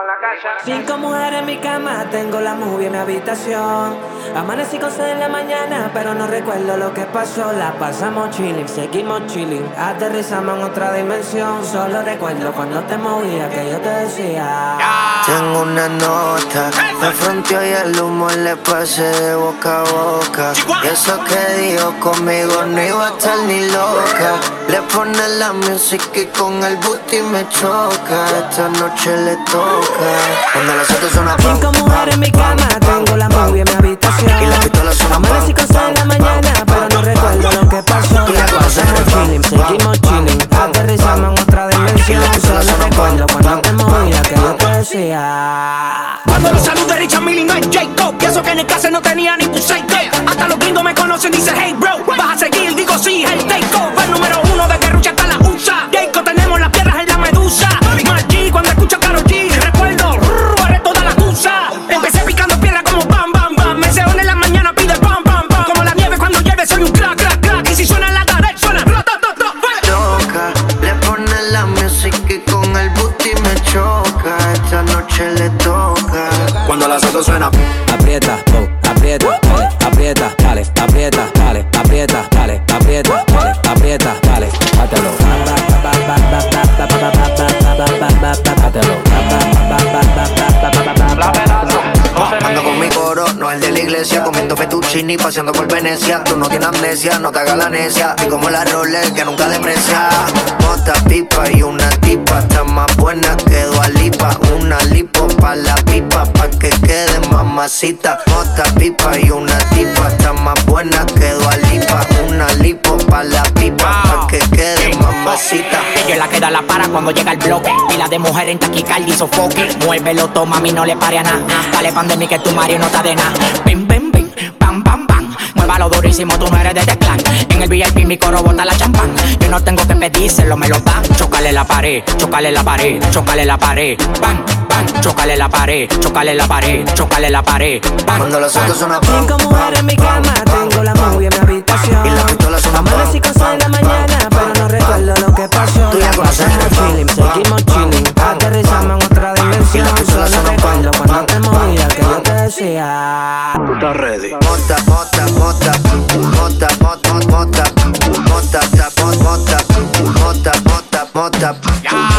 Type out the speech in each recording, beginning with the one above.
en la casa. Cinco mujeres en mi cama, tengo la movie en mi habitación. Amanecí con sed en la mañana, pero no recuerdo lo que pasó. La pasamos chilling, seguimos chilling. Aterrizamos en otra dimensión. Solo recuerdo cuando te movía que yo te decía. Tengo una nota, me fronteó y el humo le pasé de boca a boca. Y eso que dijo conmigo no iba a estar ni loca. Le pone la música y con el booty me choca. Esta noche le toca. Cuando las otras suena pam, Cinco mujeres en mi cama, tengo la movie en mi habitación. Y la pistola suena Amanecí con sed en la mañana, pero no recuerdo lo que pasó. El chilling, seguimos chilling. Aterrizamos en otra dimensión. Solo recuerdo pam, cuando te movía que yo te decía. Cuando los salud de Richard Millie no es Jacob Y eso que en el caso no tenía ni tu seco Hasta los gringos me conocen, dice hey bro las otras suena. Aprieta, oh, aprieta, dale, aprieta, dale, aprieta, dale, aprieta, dale, aprieta, dale, aprieta, dale, hátelo. Ando con mi coro, no el de la iglesia Comiendo fettuccini, paseando por Venecia. Tú no tienes amnesia, no te hagas la necia. Y como la Rolex que nunca deprecia. Mota, pipa y una tipa Está más buena que Lipa mamacita Mota, pipa y una tipa Está más buena que Lipa Una lipo pa' la pipa Pa' que quede mamacita Ella la queda la para cuando llega el bloque. Pila de mujer en taquicardia y sofoque. Muévelo, toma, a mí no le pare a nada. Dale pan de mí que tu Mario no está de nada. Pim, pim, pim, pam, pam, pam. Muévalo durísimo, tú no eres de este clan. En el VIP mi coro bota la champán. Yo no tengo que pedírselo, me lo dan. Chocale la pared, chocale la pared, chocale la pared. Bam, chocale la pared, chocale la pared, chocale la pared. Cuando los suenan pam, Cinco mujeres en mi cama, tengo la movie en mi habitación. Y la pistola suena pam, Amanecí con sed en la mañana, pero no recuerdo lo que pasó. Tú ya conoces pam, seguimos chilling. Aterrizamos en otra dimensión. Y la pistola Solo suena recuerdo cuando te pam, movía que yo te decía. Estás ready Mota, mota, mota, mota, mota, mota, mota, mota, mota, mota, mota, mota.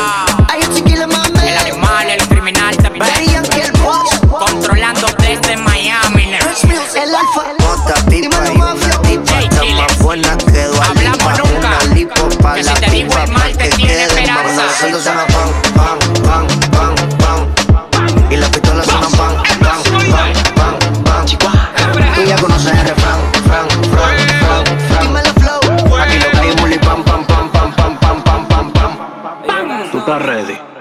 ready.